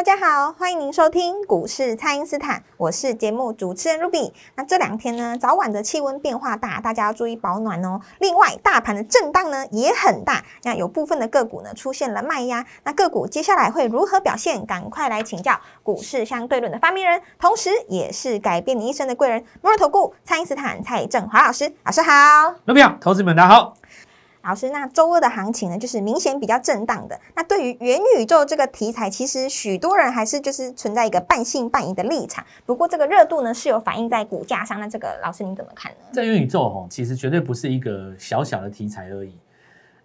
大家好，欢迎您收听股市蔡因斯坦，我是节目主持人 Ruby。那这两天呢，早晚的气温变化大，大家要注意保暖哦。另外，大盘的震荡呢也很大，那有部分的个股呢出现了卖压，那个股接下来会如何表现？赶快来请教股市相对论的发明人，同时也是改变你一生的贵人——摩尔投顾蔡因斯坦蔡振华老师。老师好，Ruby 好，投资们大家好。老师，那周二的行情呢，就是明显比较震荡的。那对于元宇宙这个题材，其实许多人还是就是存在一个半信半疑的立场。不过这个热度呢，是有反映在股价上。那这个老师您怎么看呢？这元宇宙哦，其实绝对不是一个小小的题材而已。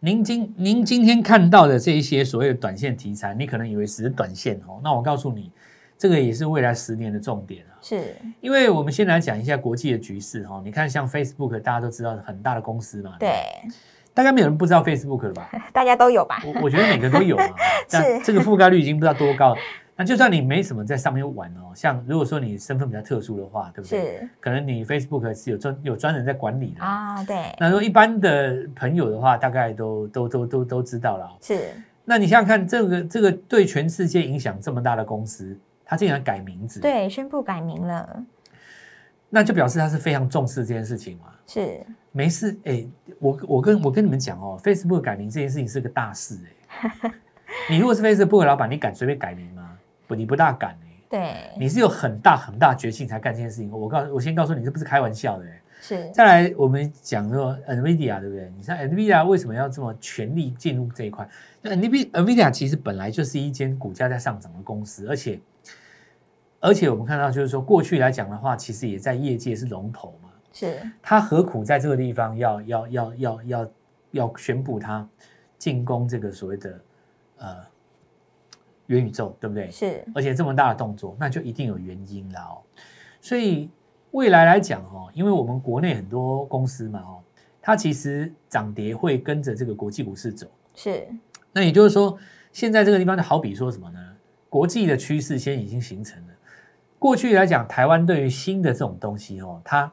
您今您今天看到的这一些所谓的短线题材，你可能以为只是短线哦。那我告诉你，这个也是未来十年的重点啊。是，因为我们先来讲一下国际的局势哈。你看，像 Facebook，大家都知道很大的公司嘛。对。大概没有人不知道 Facebook 了吧？大家都有吧？我我觉得每个都有啊。但这个覆盖率已经不知道多高。那就算你没什么在上面玩哦，像如果说你身份比较特殊的话，对不对？是。可能你 Facebook 是有专有专人在管理的啊。对。那如果一般的朋友的话，大概都都都都都知道了。是。那你想想看，这个这个对全世界影响这么大的公司，它竟然改名字？对，宣布改名了。那就表示他是非常重视这件事情嘛？是。没事，哎，我我跟我跟你们讲哦，Facebook 改名这件事情是个大事，哎，你如果是 Facebook 的老板，你敢随便改名吗？不，你不大敢，哎，对，你是有很大很大决心才干这件事情。我告我先告诉你，这不是开玩笑的，哎，是。再来，我们讲说 Nvidia 对不对？你像 Nvidia 为什么要这么全力进入这一块？Nvidia Nvidia 其实本来就是一间股价在上涨的公司，而且而且我们看到就是说，过去来讲的话，其实也在业界是龙头嘛。是，他何苦在这个地方要要要要要要宣布他进攻这个所谓的呃元宇宙，对不对？是，而且这么大的动作，那就一定有原因啦哦。所以未来来讲哦，因为我们国内很多公司嘛哦，它其实涨跌会跟着这个国际股市走。是，那也就是说，现在这个地方就好比说什么呢？国际的趋势先已经形成了。过去来讲，台湾对于新的这种东西哦，它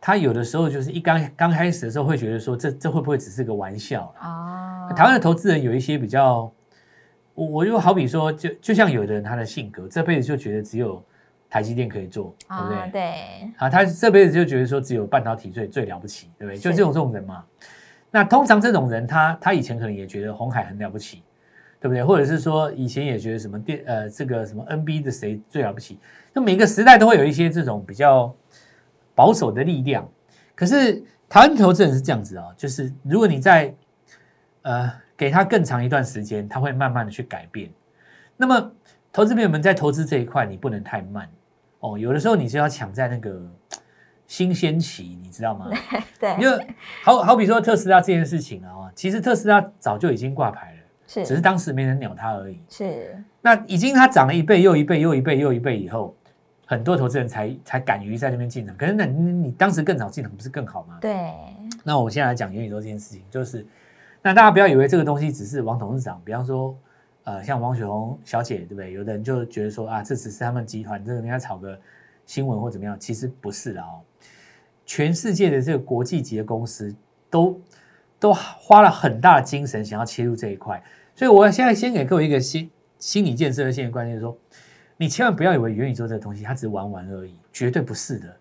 他有的时候就是一刚刚开始的时候会觉得说这这会不会只是个玩笑啊？台湾的投资人有一些比较，我我就好比说就就像有的人他的性格这辈子就觉得只有台积电可以做，对不对？对。啊，他这辈子就觉得说只有半导体最最了不起，对不对？就这种这种人嘛。那通常这种人他他以前可能也觉得红海很了不起，对不对？或者是说以前也觉得什么电呃这个什么 NB 的谁最了不起？那每个时代都会有一些这种比较。保守的力量，可是台湾投资人是这样子啊，就是如果你在呃给他更长一段时间，他会慢慢的去改变。那么投资朋友们在投资这一块，你不能太慢哦，有的时候你是要抢在那个新鲜期，你知道吗？对，就好好比说特斯拉这件事情啊，其实特斯拉早就已经挂牌了，是，只是当时没人鸟它而已。是，那已经它涨了一倍又一倍又一倍又一倍以后。很多投资人才才敢于在那边进场，可是那你你当时更早进场不是更好吗？对。那我现在来讲元宇宙这件事情，就是那大家不要以为这个东西只是王董事长，比方说呃像王雪红小姐对不对？有的人就觉得说啊，这只是他们集团这个人家炒个新闻或怎么样，其实不是的哦。全世界的这个国际级的公司都都花了很大的精神想要切入这一块，所以我现在先给各位一个心心理建设的现观念，说。你千万不要以为元宇宙这个东西它只是玩玩而已，绝对不是的。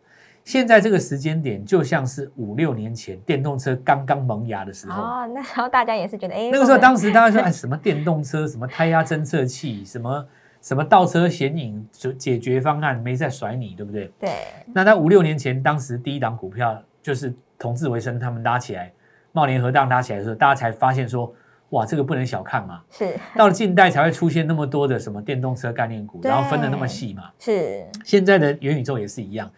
现在这个时间点就像是五六年前电动车刚刚萌芽的时候哦，那时候大家也是觉得，哎，那个时候当时大家说，哎，什么电动车，什么胎压侦测器，什么什么倒车显影就解决方案没在甩你，对不对？对。那在五六年前，当时第一档股票就是同志维生他们拉起来，茂联合档拉起来的时候，大家才发现说。哇，这个不能小看嘛！是 到了近代才会出现那么多的什么电动车概念股，然后分的那么细嘛。是现在的元宇宙也是一样。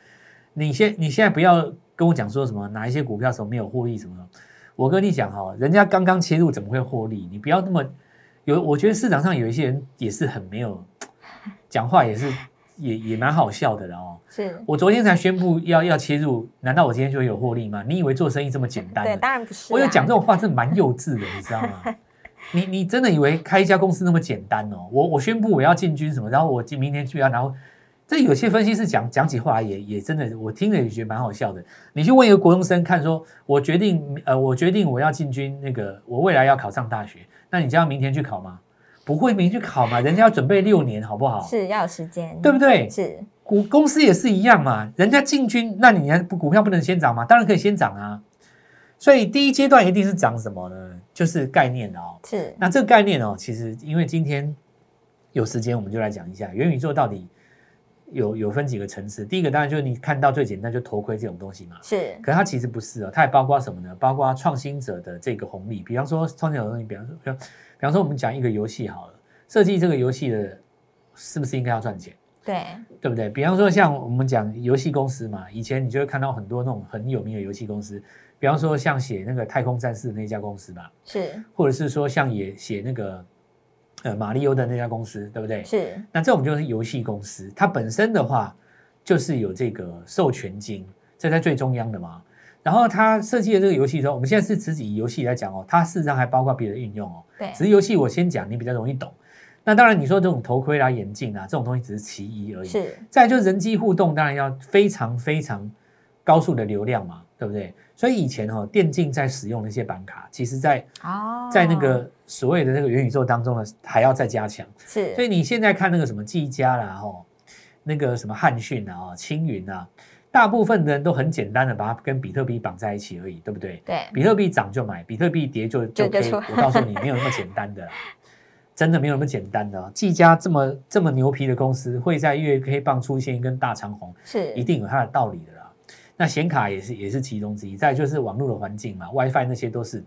你现你现在不要跟我讲说什么哪一些股票什么没有获利什么的，我跟你讲哈，人家刚刚切入怎么会获利？你不要那么有，我觉得市场上有一些人也是很没有讲话，也是也也蛮好笑的了哦。是，我昨天才宣布要要切入，难道我今天就会有获利吗？你以为做生意这么简单？对，当然不是啊。我有讲这种话，真的蛮幼稚的，你知道吗？你你真的以为开一家公司那么简单哦？我我宣布我要进军什么，然后我今明天去要，然后这有些分析师讲讲起话也也真的，我听了也觉得蛮好笑的。你去问一个国中生看，说我决定呃，我决定我要进军那个，我未来要考上大学，那你就要明天去考吗？不会没去考嘛？人家要准备六年，好不好？是要有时间，对不对？是股公司也是一样嘛，人家进军，那你还不股票不能先涨吗？当然可以先涨啊。所以第一阶段一定是涨什么呢？就是概念哦。是。那这个概念哦，其实因为今天有时间，我们就来讲一下元宇宙到底有有分几个层次。第一个当然就是你看到最简单就头盔这种东西嘛。是。可是它其实不是哦，它也包括什么呢？包括创新者的这个红利。比方说创新者的东西，比方说，比方，比方说我们讲一个游戏好了，设计这个游戏的，是不是应该要赚钱？对。对不对？比方说像我们讲游戏公司嘛，以前你就会看到很多那种很有名的游戏公司。比方说，像写那个太空战士那家公司吧，是，或者是说像也写那个呃马里欧的那家公司，对不对？是。那这种就是游戏公司，它本身的话就是有这个授权金，这在最中央的嘛。然后他设计的这个游戏时候，我们现在是只以游戏来讲哦，它事实上还包括别的运用哦。对。只是游戏我先讲，你比较容易懂。那当然，你说这种头盔啦、眼镜啊这种东西只是其一而已。是。再就是人机互动，当然要非常非常高速的流量嘛，对不对？所以以前哈电竞在使用那些板卡，其实在哦，在那个所谓的那个元宇宙当中呢，还要再加强。是，所以你现在看那个什么技嘉啦，哈，那个什么汉讯啊，青云啊，大部分的人都很简单的把它跟比特币绑在一起而已，对不对？对，比特币涨就买，比特币跌就就可以。我告诉你，没有那么简单的，真的没有那么简单的。技嘉这么这么牛皮的公司，会在月 K 棒出现一根大长红，是一定有它的道理的啦。那显卡也是也是其中之一，再就是网络的环境嘛，WiFi 那些都是，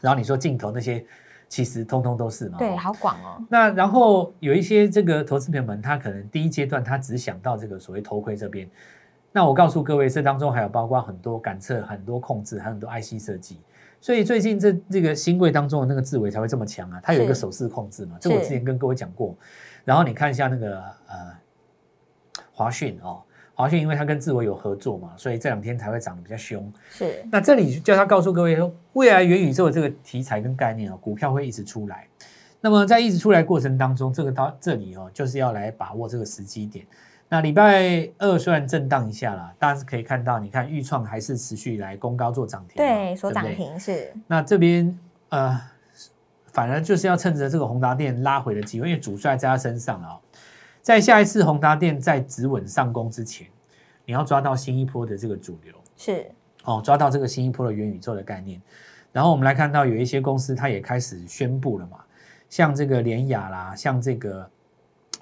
然后你说镜头那些，其实通通都是嘛。对，好广哦。那然后有一些这个投资朋友们，他可能第一阶段他只想到这个所谓头盔这边，那我告诉各位，这当中还有包括很多感测、很多控制，还有很多 IC 设计。所以最近这这个新贵当中的那个智伟才会这么强啊，它有一个手势控制嘛，这我之前跟各位讲过。然后你看一下那个呃华讯哦。华讯因为它跟智伟有合作嘛，所以这两天才会涨得比较凶。是，那这里叫他告诉各位说，未来元宇宙的这个题材跟概念哦，股票会一直出来。那么在一直出来过程当中，这个到这里哦，就是要来把握这个时机点。那礼拜二虽然震荡一下啦，但是可以看到，你看豫创还是持续来攻高做涨停，对，所涨停是。那这边呃，反而就是要趁着这个宏达电拉回的机会，因为主帅在他身上了。在下一次宏达电在止稳上攻之前，你要抓到新一波的这个主流是哦，抓到这个新一波的元宇宙的概念。然后我们来看到有一些公司它也开始宣布了嘛，像这个联雅啦，像这个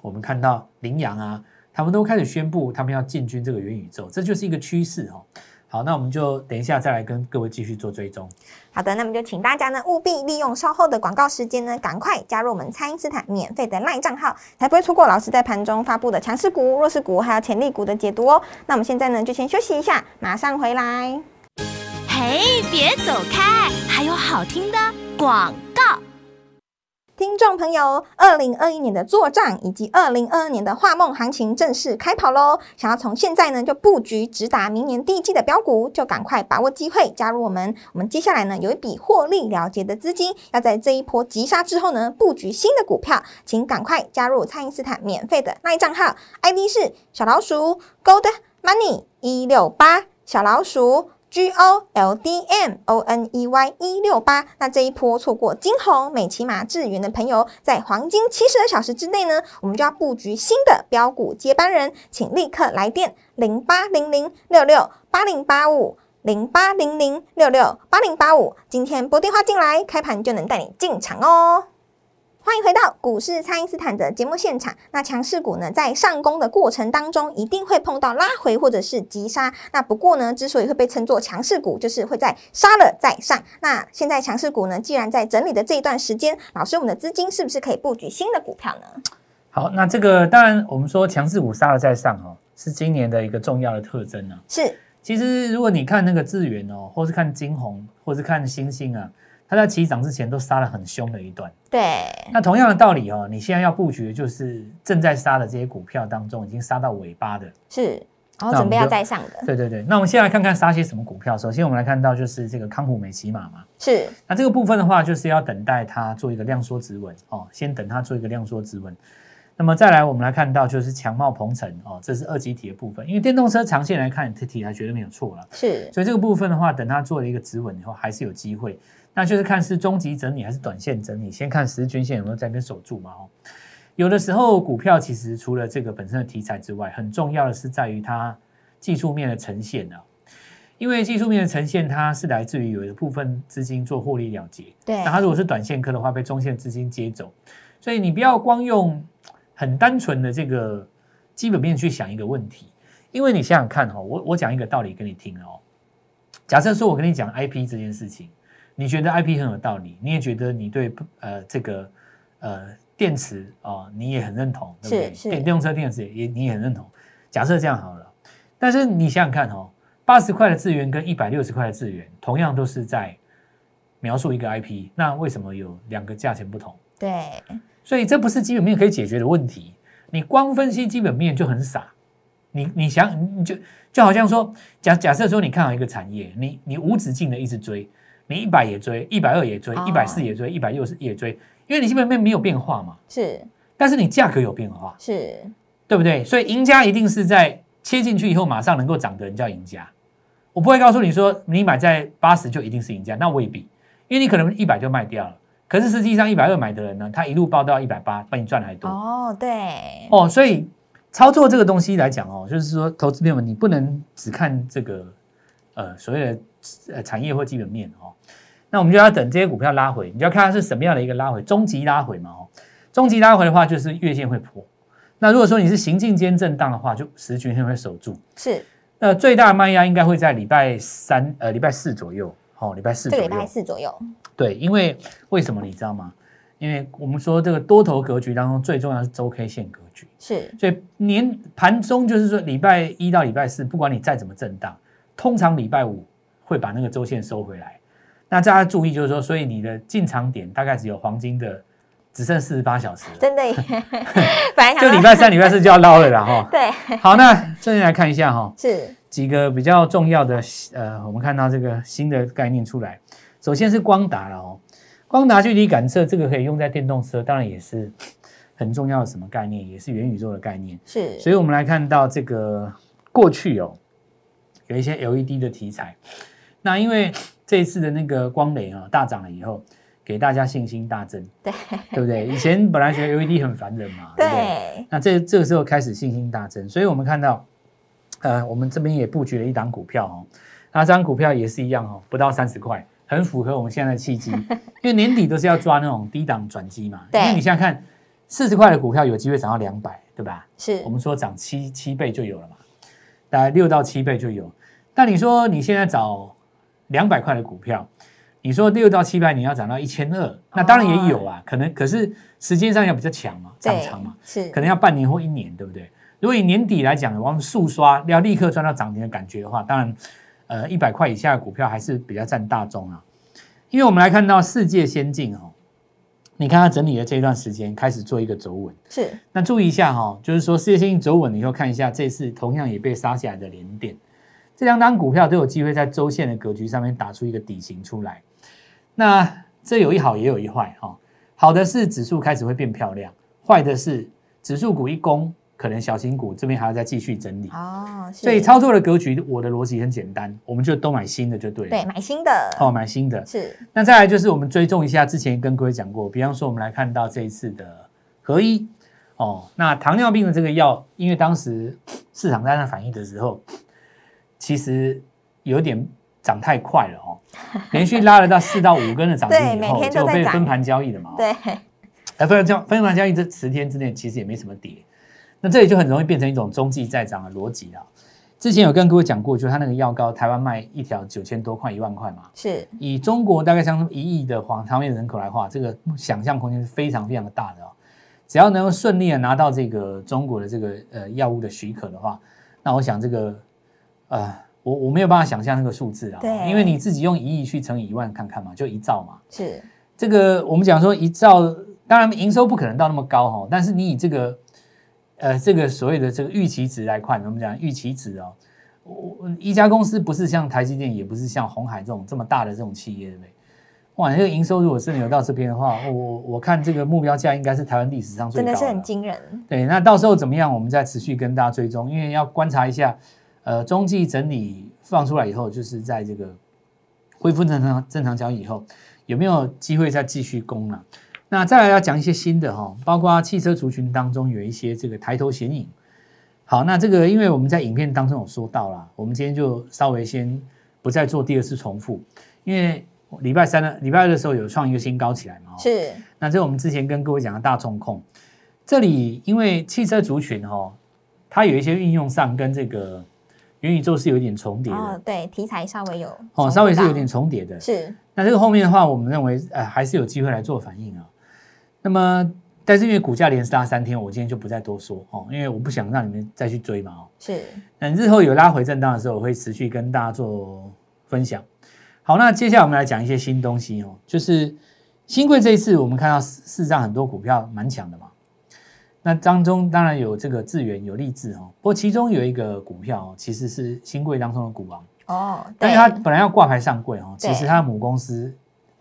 我们看到羚羊啊，他们都开始宣布他们要进军这个元宇宙，这就是一个趋势哦。好，那我们就等一下再来跟各位继续做追踪。好的，那么就请大家呢务必利用稍后的广告时间呢，赶快加入我们蔡因斯坦免费的赖账号，才不会错过老师在盘中发布的强势股、弱势股还有潜力股的解读哦。那我们现在呢就先休息一下，马上回来。嘿，别走开，还有好听的广告。听众朋友，二零二一年的作战以及二零二二年的画梦行情正式开跑喽！想要从现在呢就布局直达明年第一季的标股，就赶快把握机会加入我们。我们接下来呢有一笔获利了结的资金，要在这一波急杀之后呢布局新的股票，请赶快加入蔡因斯坦免费的那一账号，ID 是小老鼠 Gold Money 一六八小老鼠。G O L D M O N E Y 一六八，那这一波错过金红、美骑马、智源的朋友，在黄金七十二小时之内呢，我们就要布局新的标股接班人，请立刻来电零八零零六六八零八五零八零零六六八零八五，今天拨电话进来，开盘就能带你进场哦。欢迎回到股市，蔡因斯坦的节目现场。那强势股呢，在上攻的过程当中，一定会碰到拉回或者是急杀。那不过呢，之所以会被称作强势股，就是会在杀了再上。那现在强势股呢，既然在整理的这一段时间，老师，我们的资金是不是可以布局新的股票呢？好，那这个当然，我们说强势股杀了再上哦，是今年的一个重要的特征啊。是，其实如果你看那个智源哦，或是看金红，或是看星星啊。它在起涨之前都杀了很凶的一段。对，那同样的道理哦，你现在要布局的就是正在杀的这些股票当中，已经杀到尾巴的。是，然后准备要再上的，对对对，那我们先来看看杀些什么股票。首先我们来看到就是这个康普美骑马嘛，是那这个部分的话，就是要等待它做一个量缩止稳哦，先等它做一个量缩止稳。那么再来，我们来看到就是强茂鹏程哦，这是二级体的部分，因为电动车长线来看，这题还绝对没有错了。是，所以这个部分的话，等它做了一个止稳以后，还是有机会。那就是看是中级整理还是短线整理，先看十日均线有没有在那边守住嘛哦。有的时候股票其实除了这个本身的题材之外，很重要的是在于它技术面的呈现啊。因为技术面的呈现，它是来自于有一部分资金做获利了结，对那，它如果是短线客的话，被中线资金接走，所以你不要光用很单纯的这个基本面去想一个问题，因为你想想看哈、哦，我我讲一个道理给你听哦。假设说我跟你讲 IP 这件事情，你觉得 IP 很有道理，你也觉得你对呃这个呃电池哦你也很认同，对不对？是是电电动车电池也你也很认同。假设这样好了，但是你想想看哦，八十块的资源跟一百六十块的资源，同样都是在描述一个 IP，那为什么有两个价钱不同？对，所以这不是基本面可以解决的问题。你光分析基本面就很傻。你你想，你就就好像说，假假设说你看好一个产业，你你无止境的一直追，你一百也追，一百二也追哦，一百四也追，一百六十也追，因为你基本面没有变化嘛，是但是你价格有变化，是，对不对？所以赢家一定是在切进去以后马上能够涨的人叫赢家。我不会告诉你说你买在八十就一定是赢家，那未必，因为你可能一百就卖掉了，可是实际上一百二买的人呢，他一路报到一百八，比你赚的还多。哦，对，哦，所以操作这个东西来讲哦，就是说，投资朋友们，你不能只看这个呃所谓的呃产业或基本面哦。那我们就要等这些股票拉回，你就要看它是什么样的一个拉回，中级拉回嘛哦。中级拉回的话，就是月线会破。那如果说你是行进间震荡的话，就十均线会守住。是那最大的卖压应该会在礼拜三呃礼拜四左右，哦，礼拜四左右。这个礼拜四左右，对，因为为什么你知道吗？因为我们说这个多头格局当中最重要是周 K 线格局。是所以年盘中就是说，礼拜一到礼拜四，不管你再怎么震荡，通常礼拜五会把那个周线收回来。那大家注意，就是说，所以你的进场点大概只有黄金的，只剩四十八小时了，真的耶，本来就礼拜三、礼拜四就要捞了啦哈。对，好，那这边来看一下哈，是几个比较重要的呃，我们看到这个新的概念出来。首先是光达了哦，光达距离感测这个可以用在电动车，当然也是很重要的什么概念，也是元宇宙的概念。是，所以我们来看到这个过去哦，有一些 LED 的题材。那因为这一次的那个光磊啊大涨了以后，给大家信心大增，对对不对？以前本来觉得 LED 很烦人嘛，对不对？对，那这这个时候开始信心大增，所以我们看到，呃，我们这边也布局了一档股票哦，那这张股票也是一样哦，不到三十块，很符合我们现在的契机，因为年底都是要抓那种低档转机嘛，对因为你想想看，四十块的股票有机会涨到两百，对吧？是我们说涨七七倍就有了嘛，大概六到七倍就有。但你说你现在找两百块的股票，你说六到七倍你要涨到一千二，那当然也有啊，可能可是时间上要比较强嘛，涨对长嘛，是可能要半年或一年，对不对？如果以年底来讲，我们速刷要立刻赚到涨停的感觉的话，当然，呃，一百块以下的股票还是比较占大众啊。因为我们来看到世界先进哦，你看它整理的这一段时间开始做一个走稳。是那注意一下哈、哦，就是说世界先进走稳了以后，看一下这次同样也被杀下来的联电，这两档股票都有机会在周线的格局上面打出一个底型出来。那这有一好也有一坏哈、好的是指数开始会变漂亮，坏的是指数股一攻，可能小型股这边还要再继续整理。哦，所以操作的格局，我的逻辑很简单，我们就都买新的就对了。对买新的哦，买新的。是那再来就是我们追踪一下，之前跟各位讲过，比方说我们来看到这一次的合一哦，那糖尿病的这个药，因为当时市场在那反应的时候，其实有点涨太快了哦，连续拉了到四到五根的涨 停以后，就被分盘交易了嘛。哦，对哎，分盘交分盘交易这十天之内其实也没什么跌，那这里就很容易变成一种中继再涨的逻辑了。之前有跟各位讲过，就是它那个药膏，台湾卖一条九千多块、一万块嘛，是以中国大概像一亿的黄糖面人口来话，这个想象空间是非常非常的大的哦。只要能够顺利的拿到这个中国的这个呃药物的许可的话，那我想这个呃我我没有办法想象那个数字啊，对因为你自己用一亿去乘以一万看看嘛，就一兆嘛。是这个我们讲说一兆，当然营收不可能到那么高哈，但是你以这个呃这个所谓的这个预期值来看，我们讲预期值哦，我我一家公司不是像台积电，也不是像红海这种这么大的这种企业，对不对？哇，那个营收如果真的有到这边的话，我我看这个目标价应该是台湾历史上最高真的是很了惊人，对，那到时候怎么样，我们再持续跟大家追踪，因为要观察一下，呃，中继整理放出来以后，就是在这个恢复正常正常交易以后，有没有机会再继续攻了？那再来要讲一些新的哈，包括汽车族群当中有一些这个抬头显影。好，那这个因为我们在影片当中有说到了，我们今天就稍微先不再做第二次重复，因为礼拜三的礼拜二的时候有创一个新高起来嘛，哦是那这是我们之前跟各位讲的大众控，这里因为汽车族群哦，它有一些运用上跟这个元宇宙是有一点重叠的哦，对，题材稍微有哦，稍微是有点重叠的。是那这个后面的话，我们认为呃还是有机会来做反应啊。那么，但是因为股价连杀三天，我今天就不再多说哦，因为我不想让你们再去追嘛哦。是那日后有拉回震荡的时候，我会持续跟大家做分享。好，那接下来我们来讲一些新东西哦，就是新贵这一次我们看到市市上很多股票蛮强的嘛。那当中当然有这个智源有励志哦，不过其中有一个股票哦，其实是新贵当中的股王，哦，对但是它本来要挂牌上柜哦，其实它的母公司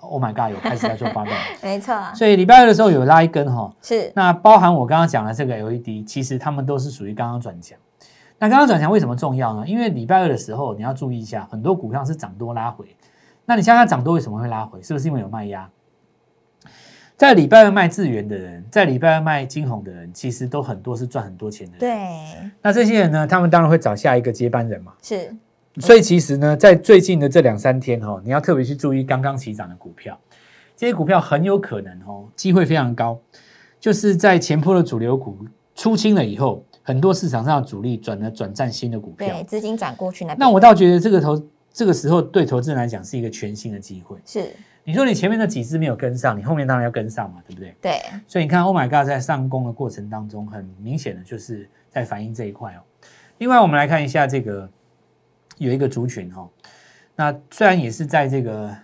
，Oh my God，有开始在做发动，没错，所以礼拜二的时候有拉一根哈、是那包含我刚刚讲的这个 LED，其实他们都是属于刚刚转强。那刚刚转强为什么重要呢？因为礼拜二的时候你要注意一下，很多股票是涨多拉回。那你想想涨多为什么会拉回？是不是因为有卖压？在礼拜二卖智源的人，在礼拜二卖金红的人，其实都很多是赚很多钱的人。对，那这些人呢，他们当然会找下一个接班人嘛。是所以其实呢，在最近的这两三天哈、哦，你要特别去注意刚刚起涨的股票，这些股票很有可能哦，机会非常高，就是在前坡的主流股出清了以后，很多市场上的主力转了转战新的股票对，。资金转过去那，那我倒觉得这个投这个时候对投资人来讲是一个全新的机会。是你说你前面的几只没有跟上，你后面当然要跟上嘛，对不对？对，所以你看，Oh my God，在上攻的过程当中，很明显的就是在反映这一块哦。另外，我们来看一下这个有一个族群哦，那虽然也是在这个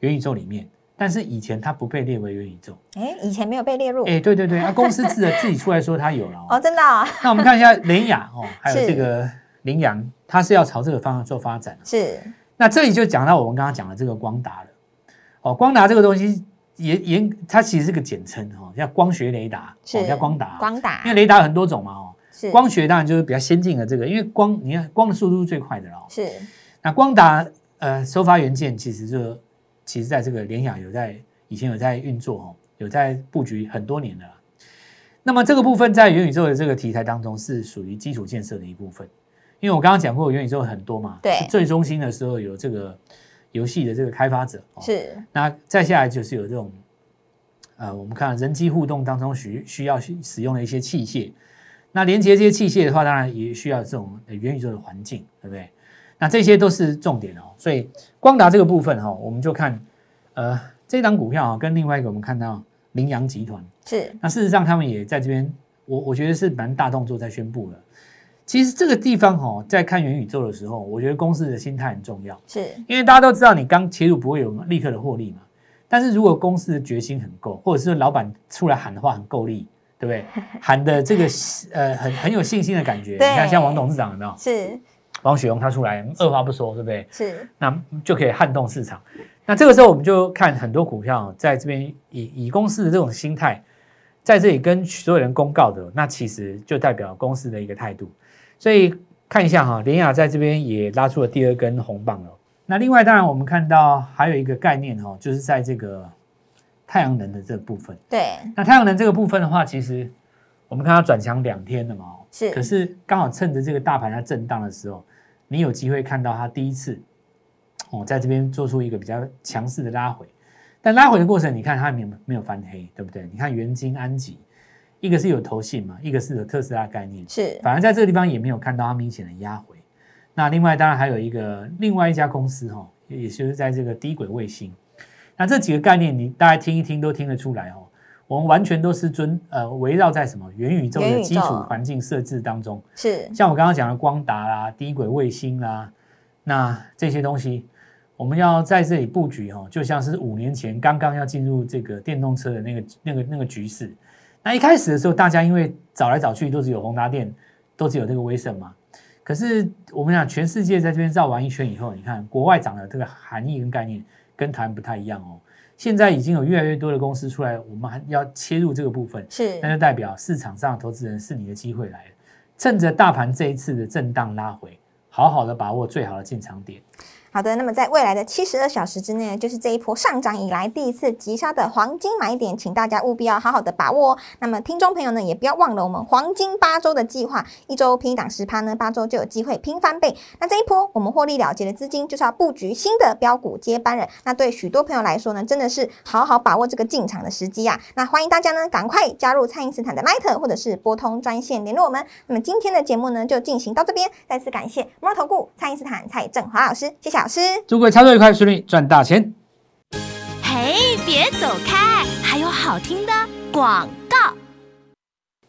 元宇宙里面，但是以前它不被列为元宇宙。哎，以前没有被列入哎，对对对，啊，公司自 自己出来说它有了哦，哦。真的哦那我们看一下联雅哦，还有是这个羚羊，它是要朝这个方向做发展。是那这里就讲到我们刚刚讲的这个光达了。哦，光达这个东西也也它其实是个简称哈、哦，叫光学雷达，是哦、叫光达。光达因为雷达有很多种嘛哦，是光学当然就是比较先进的这个，因为光你看光的速度是最快的了。哦。是。那光达呃收发元件其实就其实在这个联雅有在以前有在运作哦，有在布局很多年了。啦。那么这个部分在元宇宙的这个题材当中是属于基础建设的一部分，因为我刚刚讲过元宇宙很多嘛，对。是最中心的时候有这个游戏的这个开发者，哦。是。那再下来就是有这种，呃，我们看人机互动当中需需要使用的一些器械，那连接这些器械的话，当然也需要这种呃元宇宙的环境，对不对？那这些都是重点哦。所以光达这个部分哈、哦，我们就看，呃，这档股票啊、跟另外一个我们看到羚羊集团，是那事实上他们也在这边，我我觉得是蛮大动作在宣布了。其实这个地方哦，在看元宇宙的时候，我觉得公司的心态很重要。是因为大家都知道你刚切入不会有立刻的获利嘛，但是如果公司的决心很够，或者是老板出来喊的话很够力，对不对？喊的这个呃很很有信心的感觉。你看像王董事长有没有？是王雪红他出来二话不说，对不对？是那就可以撼动市场。那这个时候我们就看很多股票在这边以以公司的这种心态，在这里跟所有人公告的，那其实就代表公司的一个态度。所以看一下哈，联雅在这边也拉出了第二根红棒了。那另外当然我们看到还有一个概念哈，就是在这个太阳能的这个部分。对那太阳能这个部分的话，其实我们看它转强两天了嘛，哦是可是刚好趁着这个大盘在震荡的时候，你有机会看到它第一次哦，在这边做出一个比较强势的拉回。但拉回的过程，你看它没有没有翻黑，对不对？你看元晶、安吉，一个是有投信嘛，一个是有特斯拉概念，是反而在这个地方也没有看到它明显的压回。那另外当然还有一个另外一家公司哈、哦，也就是在这个低轨卫星。那这几个概念你大家听一听都听得出来哦。我们完全都是遵呃围绕在什么元宇宙的基础环境设置当中，是像我刚刚讲的光达啦、低轨卫星啦，那这些东西我们要在这里布局哦，就像是五年前刚刚要进入这个电动车的那个那个那个局势。那一开始的时候，大家因为找来找去都只有宏达电，都只有这个威盛嘛。可是我们讲全世界在这边绕完一圈以后，你看国外涨的这个含义跟概念跟台湾不太一样哦。现在已经有越来越多的公司出来，我们还要切入这个部分，是那就代表市场上投资人是你的机会来了。趁着大盘这一次的震荡拉回，好好的把握最好的进场点。好的，那么在未来的七十二小时之内，就是这一波上涨以来第一次急杀的黄金买点，请大家务必要好好的把握哦。那么听众朋友呢，也不要忘了我们黄金八周的计划，一周拼一档十趴呢，八周就有机会拼翻倍。那这一波我们获利了结的资金，就是要布局新的标股接班人。那对许多朋友来说呢，真的是好好把握这个进场的时机啊。那欢迎大家呢，赶快加入蔡因斯坦的 Line 或者是拨通专线联络我们。那么今天的节目呢，就进行到这边，再次感谢摩尔投顾蔡因斯坦蔡振华老师，谢谢老师。祝各位操作愉快，顺利赚大钱。嘿，别走开，还有好听的广告。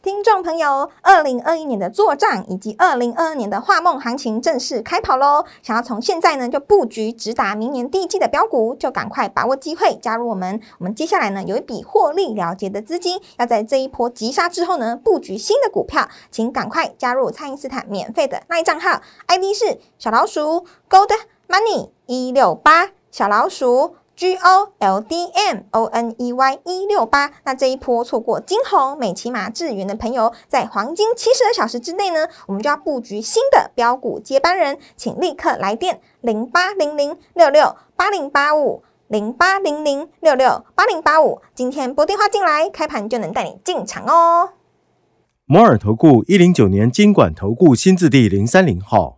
听众朋友，二零二一年的做账以及二零二二年的画梦行情正式开跑喽！想要从现在呢就布局直达明年第一季的标股，就赶快把握机会加入我们。我们接下来呢有一笔获利了结的资金，要在这一波急杀之后呢布局新的股票，请赶快加入蔡因斯坦免费的那一账号，ID 是小老鼠 Gold Money 一六八小老鼠。G O L D M O N E Y 一六八，那这一波错过金红、美骑马、智源的朋友，在黄金七十二小时之内呢，我们就要布局新的标股接班人，请立刻来电零八零零六六八零八五零八零零六六八零八五，今天拨电话进来，开盘就能带你进场哦。摩尔投顾一零九年经管投顾新字第零三零号，